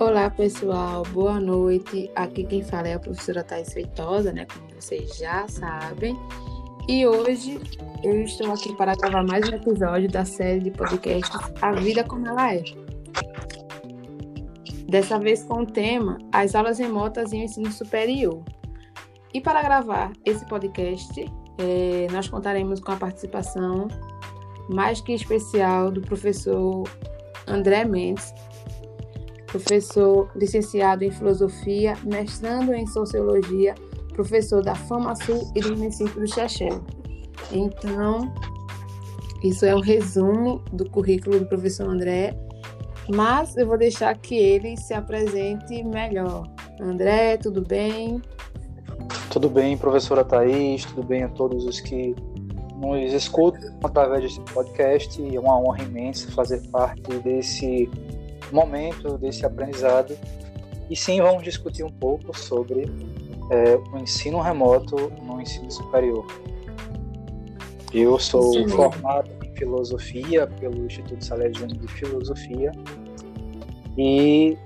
Olá, pessoal. Boa noite. Aqui quem fala é a professora Thais Feitosa, né? Como vocês já sabem. E hoje eu estou aqui para gravar mais um episódio da série de podcasts A Vida Como Ela É. Dessa vez com o tema As aulas remotas em ensino superior. E para gravar esse podcast, é, nós contaremos com a participação mais que especial do professor André Mendes, professor licenciado em filosofia, mestrando em sociologia, professor da FamaSul e do município do Xaxé. Então, isso é um resumo do currículo do professor André, mas eu vou deixar que ele se apresente melhor. André, tudo bem? Tudo bem, professora Thaís, tudo bem a todos os que nos escutam através desse podcast. É uma honra imensa fazer parte desse momento, desse aprendizado. E sim, vamos discutir um pouco sobre é, o ensino remoto no ensino superior. Eu sou sim. formado em filosofia pelo Instituto Salesiano de Filosofia e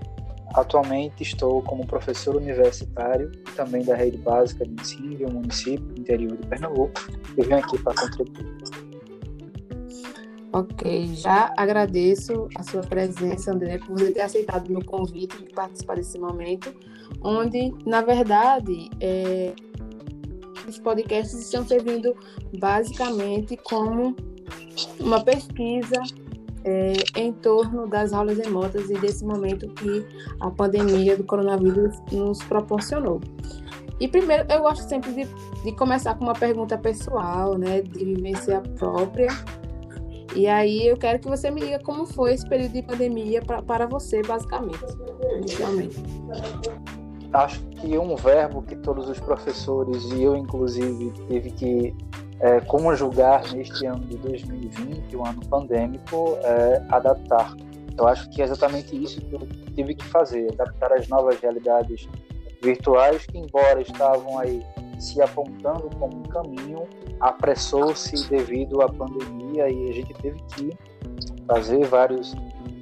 Atualmente estou como professor universitário e também da rede básica de ensino de um município interior de Pernambuco e venho aqui para contribuir. Ok, já agradeço a sua presença, André, por você ter aceitado o meu convite de participar desse momento, onde, na verdade, é, os podcasts estão servindo basicamente como uma pesquisa é, em torno das aulas remotas e desse momento que a pandemia do coronavírus nos proporcionou. E primeiro, eu gosto sempre de, de começar com uma pergunta pessoal, né, de vivência própria. E aí eu quero que você me diga como foi esse período de pandemia pra, para você, basicamente, inicialmente. Acho que um verbo que todos os professores e eu, inclusive, teve que é, conjugar neste ano de 2020, o um ano pandêmico, é adaptar. Eu acho que é exatamente isso que eu tive que fazer, adaptar às novas realidades virtuais que, embora estavam aí se apontando como um caminho, apressou-se devido à pandemia e a gente teve que fazer vários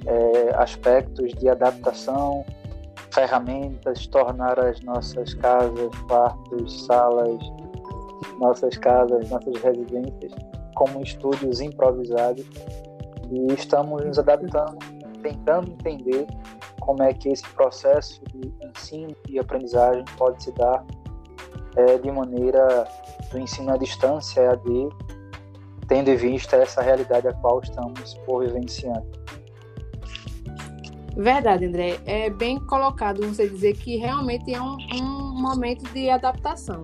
é, aspectos de adaptação, ferramentas, tornar as nossas casas, quartos, salas, nossas casas, nossas residências como estúdios improvisados. E estamos nos adaptando, tentando entender como é que esse processo de ensino e aprendizagem pode se dar é, de maneira do ensino à distância, EAD, tendo em vista essa realidade a qual estamos por vivenciando. Verdade, André. É bem colocado você dizer que realmente é um, um momento de adaptação.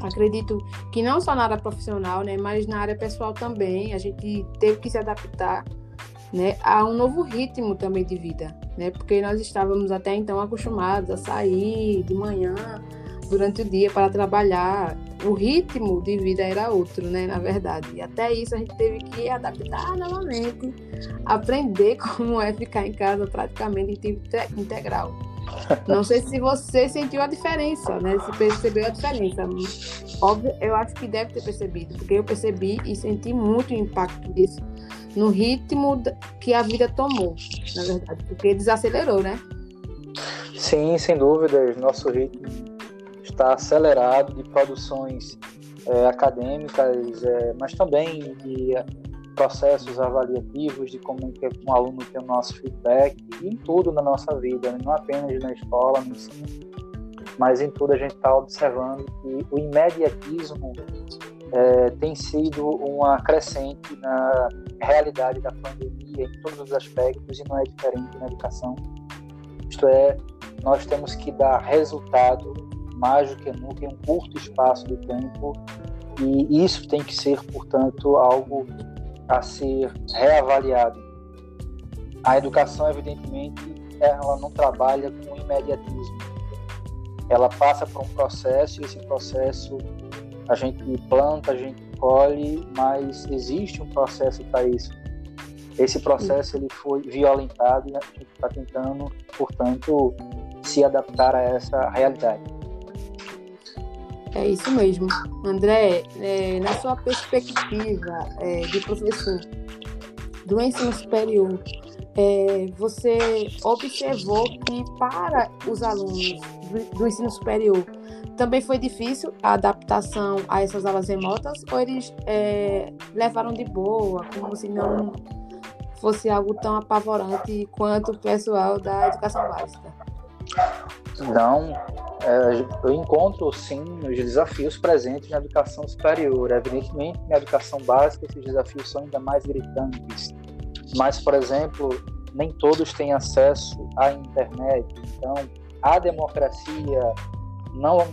Acredito que não só na área profissional, né, mas na área pessoal também, a gente teve que se adaptar, né, a um novo ritmo também de vida, né? Porque nós estávamos até então acostumados a sair de manhã durante o dia para trabalhar. O ritmo de vida era outro, né, na verdade. E até isso a gente teve que adaptar novamente, aprender como é ficar em casa praticamente em tempo integral. Não sei se você sentiu a diferença, né? Se percebeu a diferença. Óbvio, eu acho que deve ter percebido, porque eu percebi e senti muito o impacto disso no ritmo que a vida tomou, na verdade, porque desacelerou, né? Sim, sem dúvidas. Nosso ritmo está acelerado de produções é, acadêmicas, é, mas também de processos avaliativos de como um aluno tem o nosso feedback em tudo na nossa vida, né? não apenas na escola, no ensino, mas em tudo a gente está observando que o imediatismo é, tem sido uma crescente na realidade da pandemia em todos os aspectos e não é diferente na educação. Isto é, nós temos que dar resultado mais do que nunca em um curto espaço de tempo e isso tem que ser, portanto, algo a ser reavaliado. A educação, evidentemente, ela não trabalha com imediatismo. Ela passa por um processo e esse processo a gente planta, a gente colhe, mas existe um processo para isso. Esse processo ele foi violentado e a gente está tentando, portanto, se adaptar a essa realidade. É isso mesmo. André, é, na sua perspectiva é, de professor do ensino superior, é, você observou que para os alunos do, do, ensino superior também foi difícil a adaptação a essas aulas remotas ou eles é, levaram de boa, como se não fosse algo tão apavorante quanto o pessoal da educação básica? Não, é, eu encontro sim os desafios presentes na educação superior. Evidentemente, na educação básica, esses desafios são ainda mais gritantes. Mas, por exemplo, nem todos têm acesso à internet. Então, a democracia não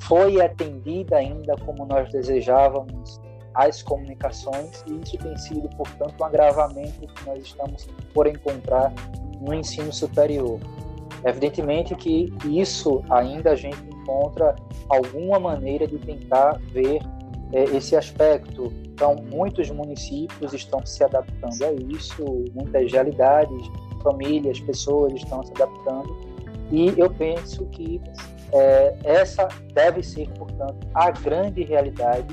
foi atendida ainda como nós desejávamos às comunicações e isso tem sido, portanto, um agravamento que nós estamos por encontrar no ensino superior. Evidentemente que isso ainda a gente encontra alguma maneira de tentar ver é, esse aspecto. Então, muitos municípios estão se adaptando a isso, muitas realidades, famílias, pessoas estão se adaptando, e eu penso que é, essa deve ser, portanto, a grande realidade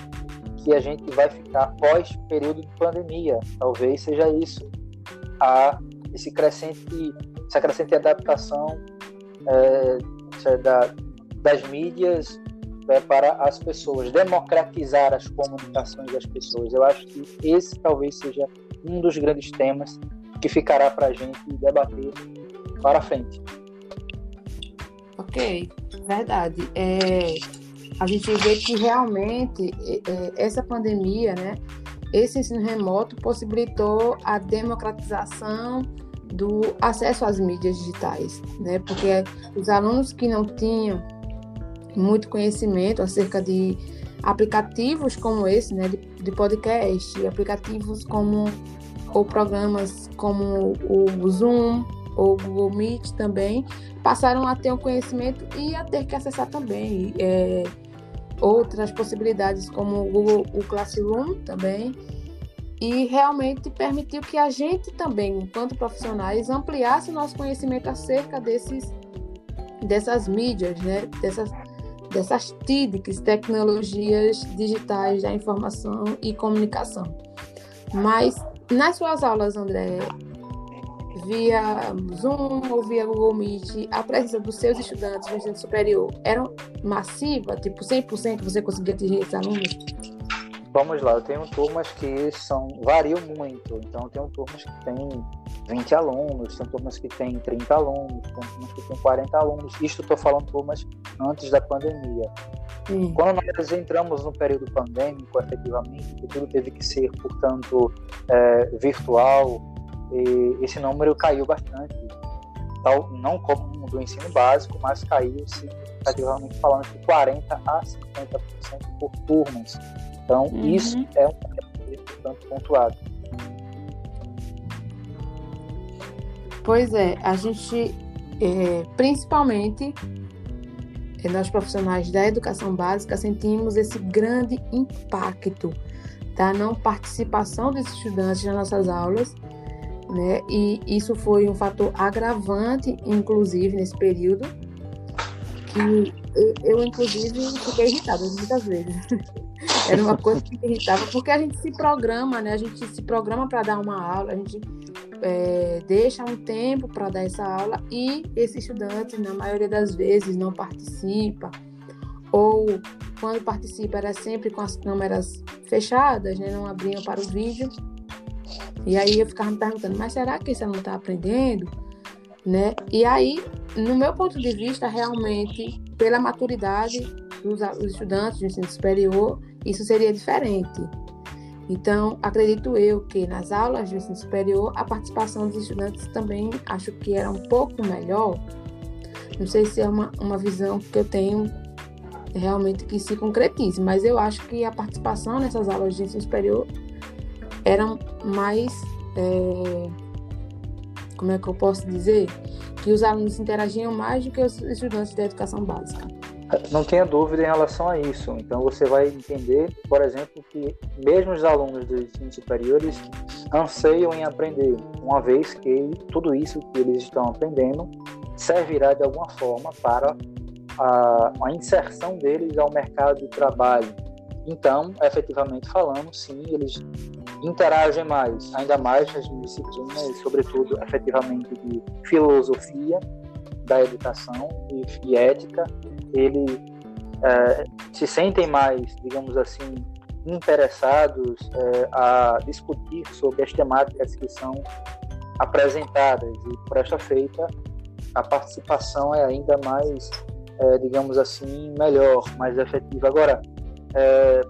que a gente vai ficar pós período de pandemia. Talvez seja isso, a, esse crescente, essa crescente adaptação é, da, das mídias é, para as pessoas, democratizar as comunicações das pessoas. Eu acho que esse talvez seja um dos grandes temas que ficará para a gente debater para frente. Ok, verdade. É, a gente vê que realmente é, essa pandemia, né, esse ensino remoto possibilitou a democratização do acesso às mídias digitais, né? Porque os alunos que não tinham muito conhecimento acerca de aplicativos como esse, né, de, de podcast, aplicativos como ou programas como o Zoom, ou Google Meet também, passaram a ter um conhecimento e a ter que acessar também é, outras possibilidades como o Google o Classroom também e realmente permitiu que a gente também, enquanto profissionais, ampliasse o nosso conhecimento acerca desses dessas mídias, né? dessas, dessas TIDs, tecnologias digitais da informação e comunicação. Mas nas suas aulas, André, via Zoom ou via Google Meet, a presença dos seus estudantes no ensino superior era massiva? Tipo, 100% você conseguia atingir esses alunos? Vamos lá, eu tenho turmas que são variam muito. Então, eu tenho turmas que têm 20 alunos, tem turmas que têm 30 alunos, tem turmas que têm 40 alunos. Isto estou falando turmas antes da pandemia. Hum. Quando nós entramos no período pandêmico, efetivamente, tudo teve que ser, portanto, é, virtual, e esse número caiu bastante. Tal, não como do ensino básico, mas caiu significativamente falando de 40% a 50% por turmas. Então, uhum. isso é um portanto pontuado. Pois é, a gente, é, principalmente é, nós profissionais da educação básica, sentimos esse grande impacto da não participação dos estudantes nas nossas aulas né? E isso foi um fator agravante, inclusive, nesse período, que eu, inclusive, fiquei irritada muitas vezes. Era uma coisa que me irritava, porque a gente se programa, né? A gente se programa para dar uma aula, a gente é, deixa um tempo para dar essa aula e esse estudante, na maioria das vezes, não participa, ou quando participa era sempre com as câmeras fechadas, né? Não abriam para o vídeo. E aí eu ficava me perguntando, mas será que esse aluno está aprendendo? Né? E aí, no meu ponto de vista, realmente, pela maturidade dos, estudantes de ensino superior, isso seria diferente. Então, acredito eu que nas aulas de ensino superior, a participação dos estudantes também acho que era um pouco melhor. Não sei se é uma, uma visão que eu tenho realmente que se concretize, mas eu acho que a participação nessas aulas de ensino superior eram mais. É, como é que eu posso dizer? Que os alunos interagiam mais do que os estudantes da educação básica. Não tenha dúvida em relação a isso. Então você vai entender, por exemplo, que mesmo os alunos dos ensino superiores anseiam em aprender, uma vez que tudo isso que eles estão aprendendo servirá de alguma forma para a, a inserção deles ao mercado de trabalho. Então, efetivamente falando, sim, eles interagem mais, ainda mais nas disciplinas, sobretudo efetivamente de filosofia da educação e, e ética, eles é, se sentem mais, digamos assim, interessados é, a discutir sobre as temáticas que são apresentadas e por esta feita a participação é ainda mais, é, digamos assim, melhor, mais efetiva. Agora, é,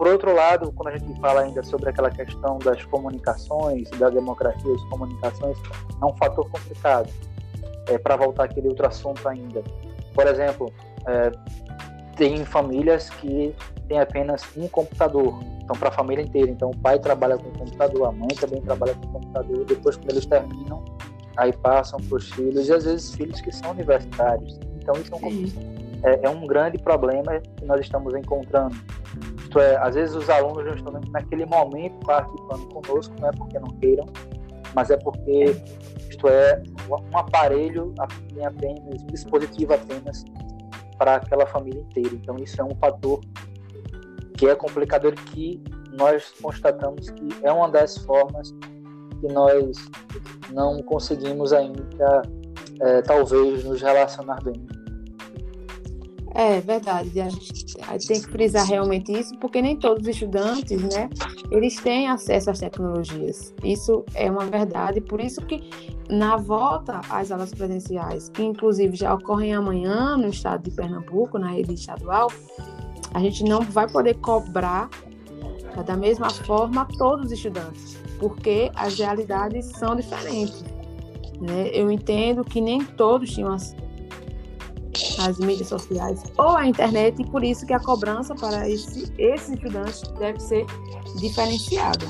por outro lado, quando a gente fala ainda sobre aquela questão das comunicações, da democracia das comunicações, é um fator complicado. É, Para voltar aquele outro assunto ainda. Por exemplo, é, tem famílias que têm apenas um computador, então para a família inteira. Então o pai trabalha com computador, a mãe também trabalha com computador. Depois, quando eles terminam, aí passam para os filhos e às vezes filhos que são universitários. Então isso é um, é, é um grande problema que nós estamos encontrando isto é, às vezes os alunos não estão naquele momento participando conosco, não é porque não queiram, mas é porque isto é um aparelho apenas, um dispositivo apenas para aquela família inteira. Então isso é um fator que é complicador que nós constatamos que é uma das formas que nós não conseguimos ainda é, talvez nos relacionar bem. É verdade, a gente tem que frisar realmente isso, porque nem todos os estudantes, né, eles têm acesso às tecnologias. Isso é uma verdade, por isso que na volta às aulas presenciais, que inclusive já ocorrem amanhã no estado de Pernambuco, na rede estadual, a gente não vai poder cobrar da mesma forma todos os estudantes, porque as realidades são diferentes. Né? Eu entendo que nem todos tinham as mídias sociais ou a internet, e por isso que a cobrança para esse, esses estudantes deve ser diferenciada.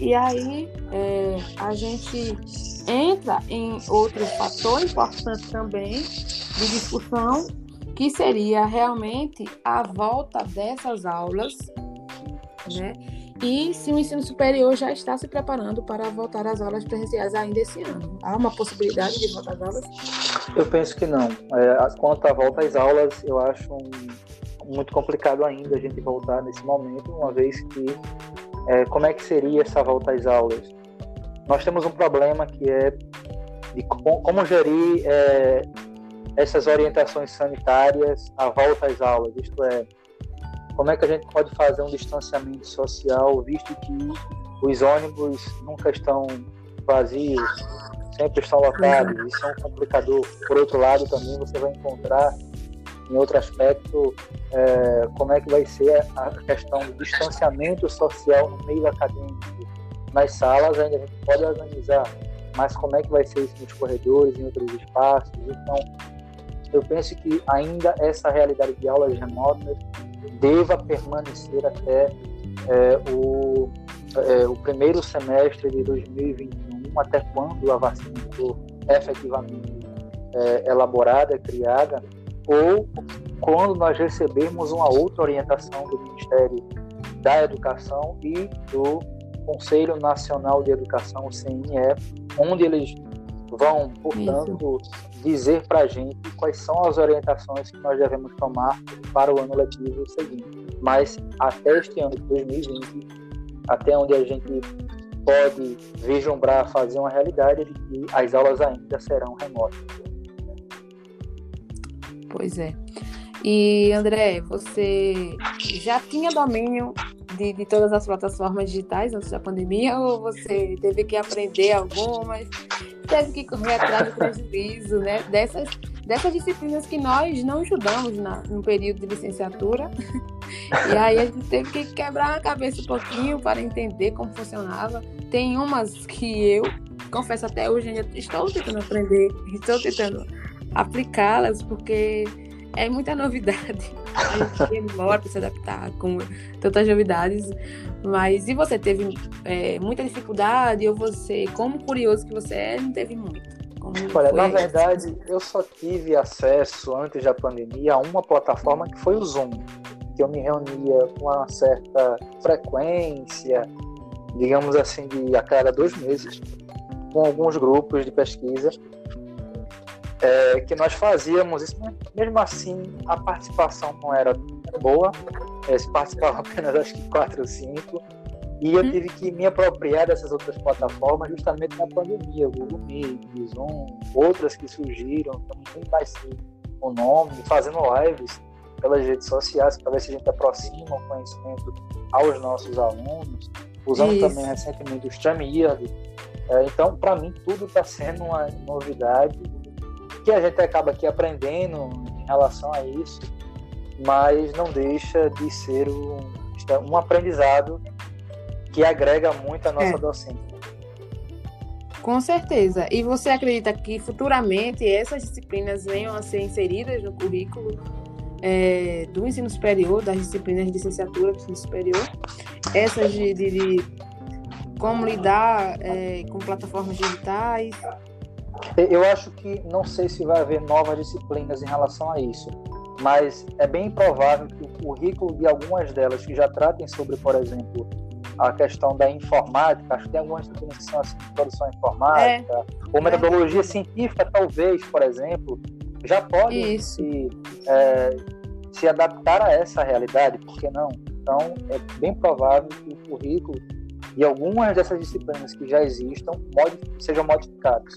E aí é, a gente entra em outro fator importante também de discussão, que seria realmente a volta dessas aulas, né? E se o ensino superior já está se preparando para voltar às aulas presenciais ainda esse ano? Há uma possibilidade de voltar às aulas? Eu penso que não. É, quanto à volta às aulas, eu acho um, muito complicado ainda a gente voltar nesse momento, uma vez que é, como é que seria essa volta às aulas? Nós temos um problema que é de como, como gerir é, essas orientações sanitárias à volta às aulas, isto é, como é que a gente pode fazer um distanciamento social, visto que os ônibus nunca estão vazios, sempre estão lotados, isso é um complicador. Por outro lado, também você vai encontrar, em outro aspecto, é, como é que vai ser a questão do distanciamento social no meio acadêmico. Nas salas ainda a gente pode organizar, mas como é que vai ser isso nos corredores, em outros espaços? Então, eu penso que ainda essa realidade de aulas remotas deva permanecer até é, o, é, o primeiro semestre de 2021, até quando a vacina for efetivamente é, elaborada, criada, ou quando nós recebermos uma outra orientação do Ministério da Educação e do Conselho Nacional de Educação, o CNE, onde eles vão, portanto, dizer para a gente quais são as orientações que nós devemos tomar para o ano letivo seguinte. Mas até este ano de 2020, até onde a gente pode vislumbrar, fazer uma realidade de que as aulas ainda serão remotas. Pois é. E André, você já tinha domínio de, de, todas as plataformas digitais antes da pandemia ou você teve que aprender algumas? Teve que correr atrás do prejuízo, né? Dessas, dessas disciplinas que nós não estudamos na, no período de licenciatura. E aí a gente teve que quebrar a cabeça um pouquinho para entender como funcionava. Tem umas que eu, confesso até hoje, ainda estou tentando aprender, estou tentando aplicá-las, porque é muita novidade. A gente demora para se adaptar com tantas novidades. Mas e você teve é, muita dificuldade ou você, como curioso que você é, não teve muito? Olha, na verdade, eu só tive acesso antes da pandemia a uma plataforma que foi o Zoom, que eu me reunia com uma certa frequência, digamos assim, de a cada dois meses, com alguns grupos de pesquisa é, que nós fazíamos isso, mesmo assim a participação não era boa, é, se participavam apenas acho que quatro ou cinco, E eu hum. tive que me apropriar dessas outras plataformas justamente na pandemia, o Google Meet, o Zoom, outras que surgiram, também vai ser o nome, fazendo lives pelas redes sociais para ver se a gente aproxima o conhecimento aos nossos alunos, usando Isso. também recentemente o StreamYard. É, então, para mim, tudo está sendo uma novidade que a gente acaba aqui aprendendo em relação a isso, mas não deixa de ser um, um aprendizado que agrega muito a nossa é. docência. Com certeza. E você acredita que futuramente essas disciplinas venham a ser inseridas no currículo é, do ensino superior, das disciplinas de licenciatura do ensino superior? Essas de, de, de como lidar é, com plataformas digitais? Eu acho que não sei se vai haver novas disciplinas em relação a isso, mas é bem provável que o currículo de algumas delas que já tratem sobre, por exemplo, a questão da informática, acho que tem algumas disciplinas que são assim, produção informática, é. ou metodologia é. científica, talvez, por exemplo, já podem se, é, se adaptar a essa realidade, por que não? Então, é bem provável que o currículo e algumas dessas disciplinas que já existam sejam modificadas.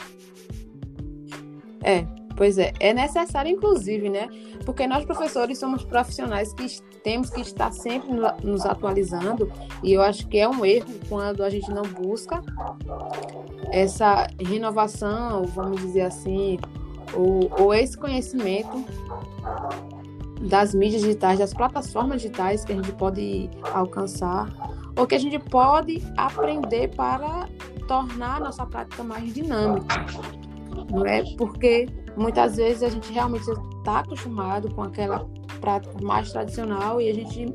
É, pois é. É necessário, inclusive, né? Porque nós, professores, somos profissionais que temos que estar sempre nos atualizando e eu acho que é um erro quando a gente não busca essa renovação, vamos dizer assim, ou, ou esse conhecimento das mídias digitais, das plataformas digitais que a gente pode alcançar, ou que a gente pode aprender para tornar a nossa prática mais dinâmica. Não é? Porque muitas vezes a gente realmente está acostumado com aquela prática mais tradicional e a gente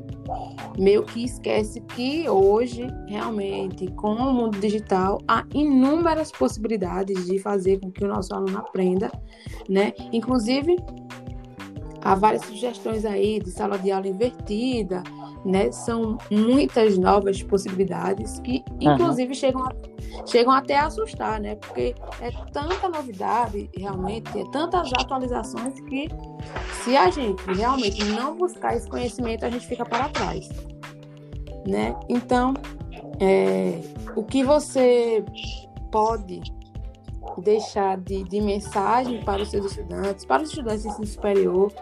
meio que esquece que hoje, realmente, com o mundo digital, há inúmeras possibilidades de fazer com que o nosso aluno aprenda, né? Inclusive, há várias sugestões aí de sala de aula invertida, né? São muitas novas possibilidades que, inclusive, uhum. chegam, a, chegam até a assustar, né? Porque é tanta novidade, realmente, é tantas atualizações que, se a gente realmente não buscar esse conhecimento, a gente fica para trás, né? Então, é, o que você pode deixar de, de mensagem para os seus estudantes, para os estudantes de ensino superior,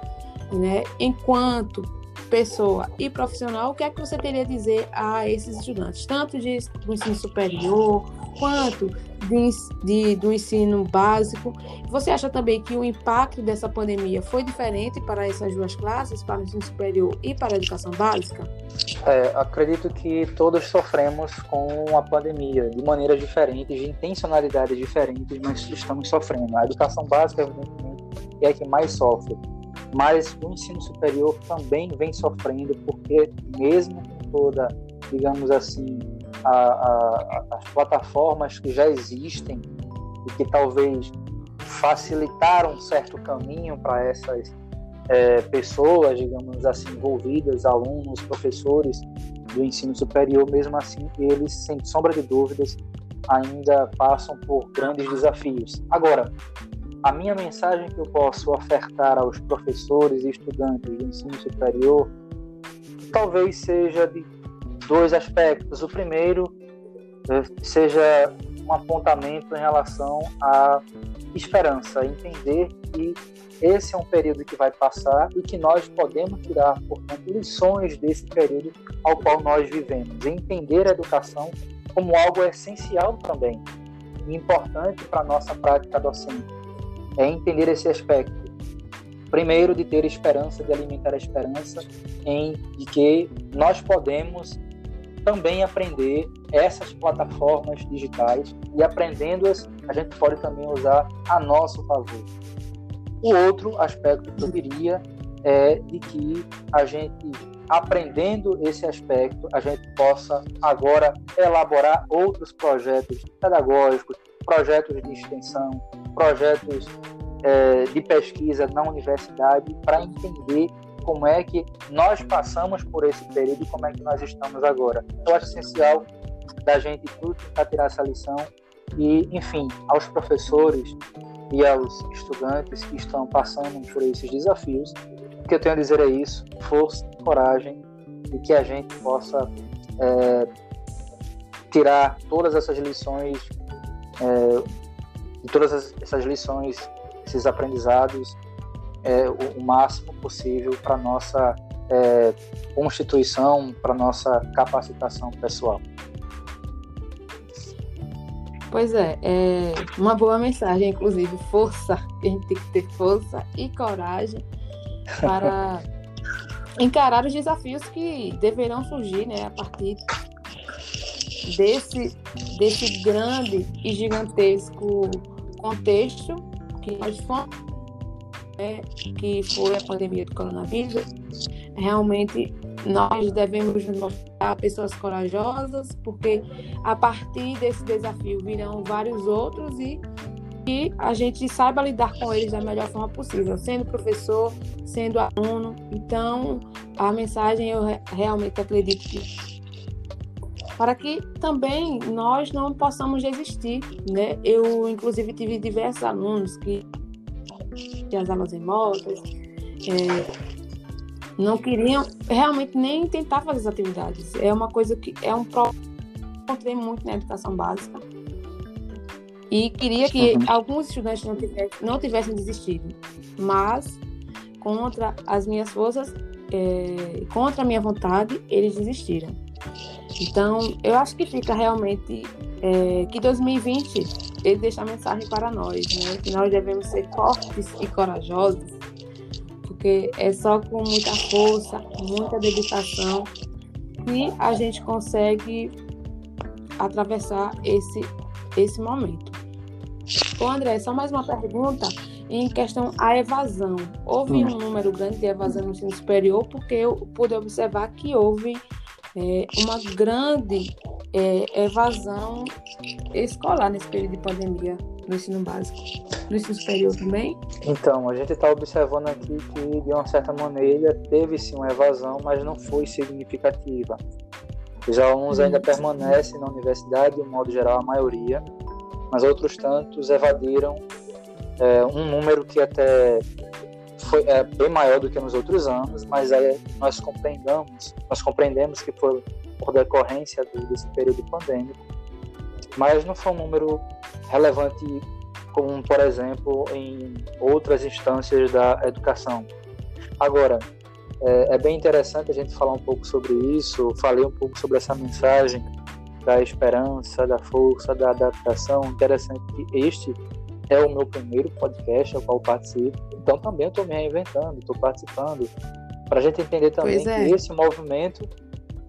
né? Enquanto pessoa e profissional, o que é que você teria a dizer a esses estudantes, tanto de, do ensino superior quanto de, de, do ensino básico? Você acha também que o impacto dessa pandemia foi diferente para essas duas classes, para o ensino superior e para a educação básica? É, acredito que todos sofremos com a pandemia de maneiras diferentes, de intencionalidades diferentes, mas estamos sofrendo. A educação básica, é a que mais sofre mas o ensino superior também vem sofrendo, porque mesmo com toda, digamos assim, a, a, as plataformas que já existem e que talvez facilitaram um certo caminho para essas é, pessoas, digamos assim, envolvidas, alunos, professores do ensino superior, mesmo assim, eles, sem sombra de dúvidas, ainda passam por grandes desafios. Agora, a minha mensagem que eu posso ofertar aos professores e estudantes do ensino superior talvez seja de dois aspectos. O primeiro eh, seja um apontamento em relação à esperança, entender que esse é um período que vai passar e que nós podemos tirar, portanto, lições desse período ao qual nós vivemos. Entender a educação como algo essencial também, importante para a nossa prática docente é entender esse aspecto. Primeiro, de ter esperança, de alimentar a esperança em de que nós podemos também aprender essas plataformas digitais e aprendendo-as, a gente pode também usar a nosso favor. O outro aspecto que eu diria é de que a gente, aprendendo esse aspecto, a gente possa agora elaborar outros projetos pedagógicos, projetos de extensão, projetos é, de pesquisa na universidade para entender como é que nós passamos por esse período e como é que nós estamos agora. Eu acho essencial da gente tudo para tirar essa lição e, enfim, aos professores e aos estudantes que estão passando por esses desafios, o que eu tenho a dizer é isso: força, coragem e que a gente possa é, tirar todas essas lições, é, todas essas lições, esses aprendizados, é, o, o, máximo possível para nossa é, constituição, para nossa capacitação pessoal. Pois é, é uma boa mensagem, inclusive, força, a gente tem que ter força e coragem para encarar os desafios que deverão surgir né, a partir desse, desse grande e gigantesco contexto que nós fomos, né, que foi a pandemia do coronavírus. Realmente nós devemos mostrar pessoas corajosas, porque a partir desse desafio virão vários outros e que a gente saiba lidar com eles da melhor forma possível, sendo professor, sendo aluno. Então, a mensagem eu realmente acredito que para que também nós não possamos desistir, né? Eu inclusive tive diversos alunos que as aulas remotas, é, não queriam realmente nem tentar fazer as atividades. É uma coisa que é um problema que encontrei muito na educação básica. E queria que uhum. alguns estudantes não tivessem, não tivessem desistido. Mas, contra as minhas forças, é, contra a minha vontade, eles desistiram. Então, eu acho que fica realmente é, que 2020 ele deixa a mensagem para nós, né? Que nós devemos ser fortes e corajosos porque é só com muita força, muita dedicação que a gente consegue atravessar esse, esse momento. Ô André, só mais uma pergunta em questão à evasão. Houve um número grande de evasão no ensino superior, porque eu pude observar que houve é, uma grande é, evasão escolar nesse período de pandemia no ensino básico. No ensino superior também? Então, a gente está observando aqui que, de uma certa maneira, teve sim uma evasão, mas não foi significativa. Os alunos ainda hum. permanecem na universidade, de um modo geral, a maioria, mas outros tantos evadiram é, um número que até foi é, bem maior do que nos outros anos, mas aí nós compreendamos, nós compreendemos que foi por decorrência desse período pandêmico, mas não foi um número relevante como, por exemplo, em outras instâncias da educação. Agora, é, é, bem interessante a gente falar um pouco sobre isso. Falei um pouco sobre essa mensagem da esperança, da força, da adaptação. Interessante que este é o meu primeiro podcast ao qual participo. Então também estou me reinventando, estou participando para a gente entender também é. que esse movimento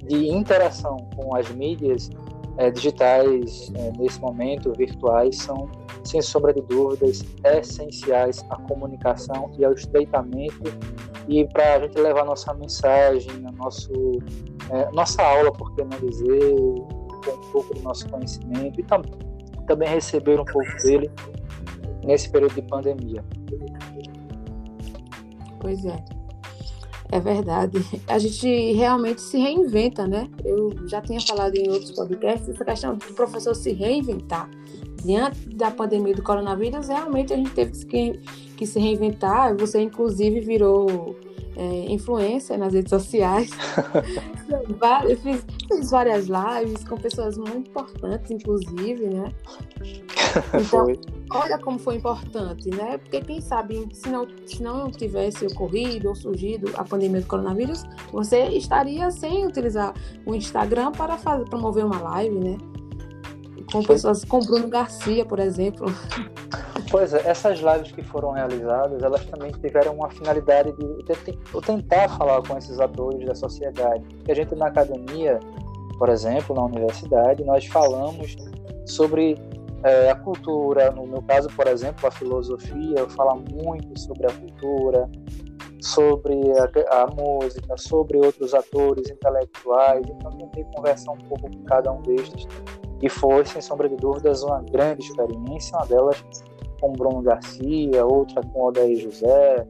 de interação com as mídias é, digitais é, nesse momento, virtuais, são, sem sombra de dúvidas, essenciais à comunicação e ao estreitamento e para a gente levar nossa mensagem, nosso, é, nossa aula, por que não dizer, um pouco do nosso conhecimento e tam também receber um pouco dele nesse período de pandemia. Pois é. É verdade. A gente realmente se reinventa, né? Eu já tinha falado em outros podcasts essa questão do professor se reinventar. Diante da pandemia do coronavírus, realmente a gente teve que, que se reinventar. Você, inclusive, virou é, influência nas redes sociais. eu fiz, fiz, várias lives com pessoas muito importantes, inclusive, né? Então, olha como foi importante, né? Porque quem sabe, se não, se não tivesse ocorrido ou surgido a pandemia do coronavírus, você estaria sem utilizar o Instagram para fazer, promover uma live, né? Com pessoas, com Bruno Garcia, por exemplo. Pois é, essas lives que foram realizadas, elas também tiveram uma finalidade de tentar falar com esses atores da sociedade. Porque a gente na academia, por exemplo, na universidade, nós falamos sobre é, a cultura, no meu caso, por exemplo, a filosofia, eu falo muito sobre a cultura, sobre a, a, música, sobre outros atores intelectuais, então tentei conversar um pouco com cada um destes. E foi, sem sombra de dúvidas, uma grande experiência, uma delas com Bruno Garcia, outra com Odair José,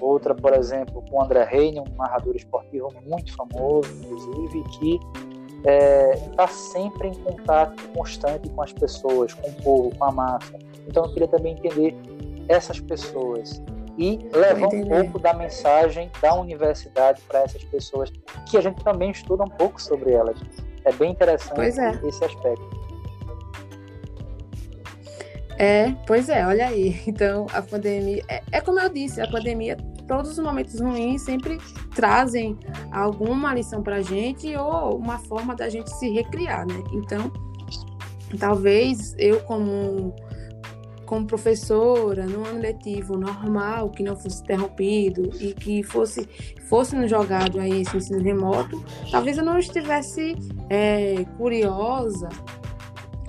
outra, por exemplo, com André Reine, um narrador esportivo muito famoso, inclusive, que está é, tá sempre em contato constante com as pessoas, com o povo, com a massa. Então eu queria também entender essas pessoas e levar um pouco da mensagem da universidade para essas pessoas, que a gente também estuda um pouco sobre elas. é bem interessante é. esse aspecto. É, pois é, olha aí. Então, a pandemia. É, é como eu disse, a pandemia, todos os momentos ruins sempre trazem alguma lição pra gente ou uma forma da gente se recriar, né? Então, talvez eu, como, como professora, num ano letivo normal, que não fosse interrompido e que fosse, fosse jogado aí esse ensino remoto, talvez eu não estivesse é, curiosa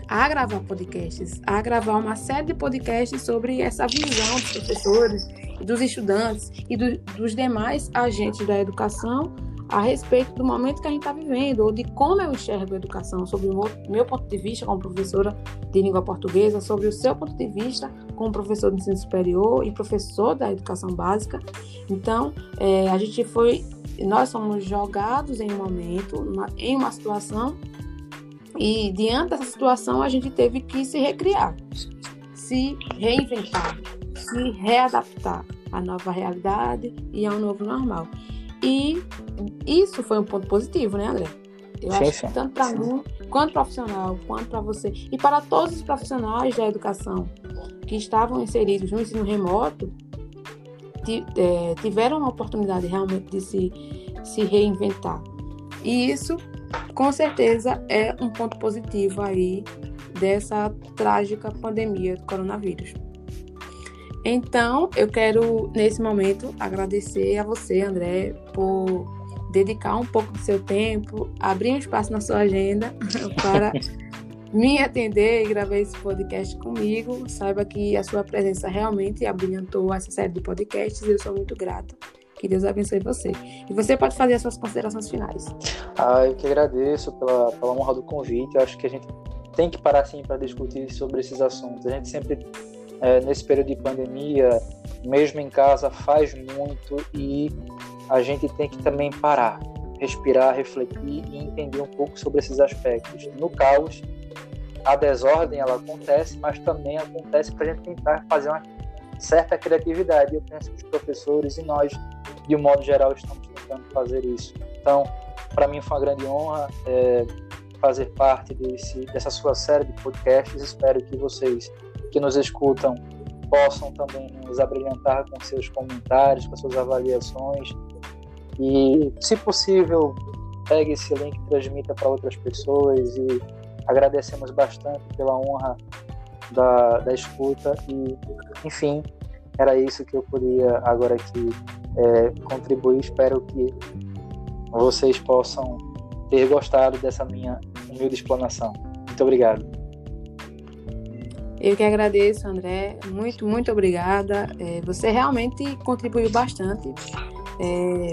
a gravar podcasts, a gravar uma série de podcasts sobre essa visão dos professores, dos estudantes e do, dos demais agentes da educação a respeito do momento que a gente está vivendo, ou de como eu enxergo a educação, sobre o meu ponto de vista como professora de língua portuguesa, sobre o seu ponto de vista como professor de ensino superior e professor da educação básica. Então, é, a gente foi, nós somos jogados em um momento, uma, em uma situação e diante dessa situação, a gente teve que se recriar, se reinventar, se readaptar à nova realidade e ao novo normal. E isso foi um ponto positivo, né, André? Eu sim, acho que tanto para mim, quanto profissional, quanto para você, e para todos os profissionais da educação que estavam inseridos no ensino remoto, é, tiveram a oportunidade realmente de se, se reinventar. E isso com certeza é um ponto positivo aí dessa trágica pandemia do coronavírus. Então, eu quero, nesse momento, agradecer a você, André, por dedicar um pouco do seu tempo, abrir um espaço na sua agenda para me atender e gravar esse podcast comigo. Saiba que a sua presença realmente abrilhantou essa série de podcasts e eu sou muito grata. Que Deus abençoe você. E você pode fazer as suas considerações finais. Ah, eu que agradeço pela, pela honra do convite. Eu acho que a gente tem que parar sim para discutir sobre esses assuntos. A gente sempre, é, nesse período de pandemia, mesmo em casa, faz muito e a gente tem que também parar, respirar, refletir e entender um pouco sobre esses aspectos. No caos, a desordem ela acontece, mas também acontece para a gente tentar fazer uma certa criatividade. Eu penso que os professores e nós de um modo geral, estamos tentando fazer isso. Então, para mim foi uma grande honra é, fazer parte desse, dessa sua série de podcasts. Espero que vocês que nos escutam possam também nos abrilhantar com seus comentários, com suas avaliações. E, se possível, pegue esse link e transmita para outras pessoas. E agradecemos bastante pela honra da, da escuta. E, enfim, era isso que eu podia agora aqui é, contribuir. Espero que vocês possam ter gostado dessa minha humilde explanação. Muito obrigado. Eu que agradeço, André. Muito, muito obrigada. É, você realmente contribuiu bastante é,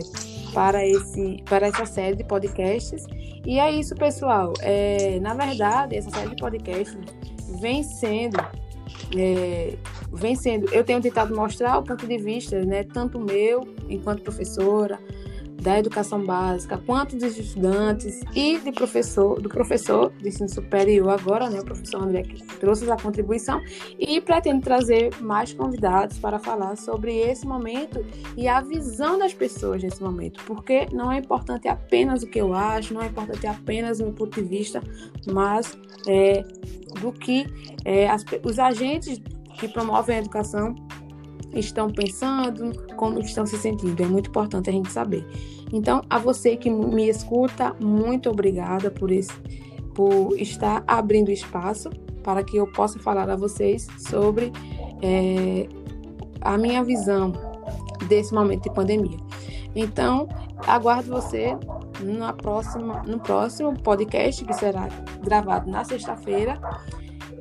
para, esse, para essa série de podcasts. E é isso, pessoal. É, na verdade, essa série de podcasts vem sendo é, eu tenho tentado mostrar o ponto de vista, né, tanto meu, enquanto professora, da educação básica, quanto dos estudantes e de professor, do professor de ensino superior agora, né, o professor André que trouxe a contribuição e pretendo trazer mais convidados para falar sobre esse momento e a visão das pessoas nesse momento, porque não é importante apenas o que eu acho, não é importante apenas o meu ponto de vista, mas é, do que é, as, os agentes que promovem a educação estão pensando, como estão se sentindo. É muito importante a gente saber. Então, a você que me escuta, muito obrigada por, esse, por estar abrindo espaço para que eu possa falar a vocês sobre é, a minha visão desse momento de pandemia. Então, aguardo você na próxima, no próximo podcast que será gravado na sexta-feira.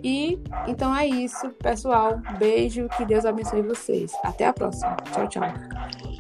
E então é isso, pessoal. Beijo, que Deus abençoe vocês. Até a próxima. Tchau, tchau.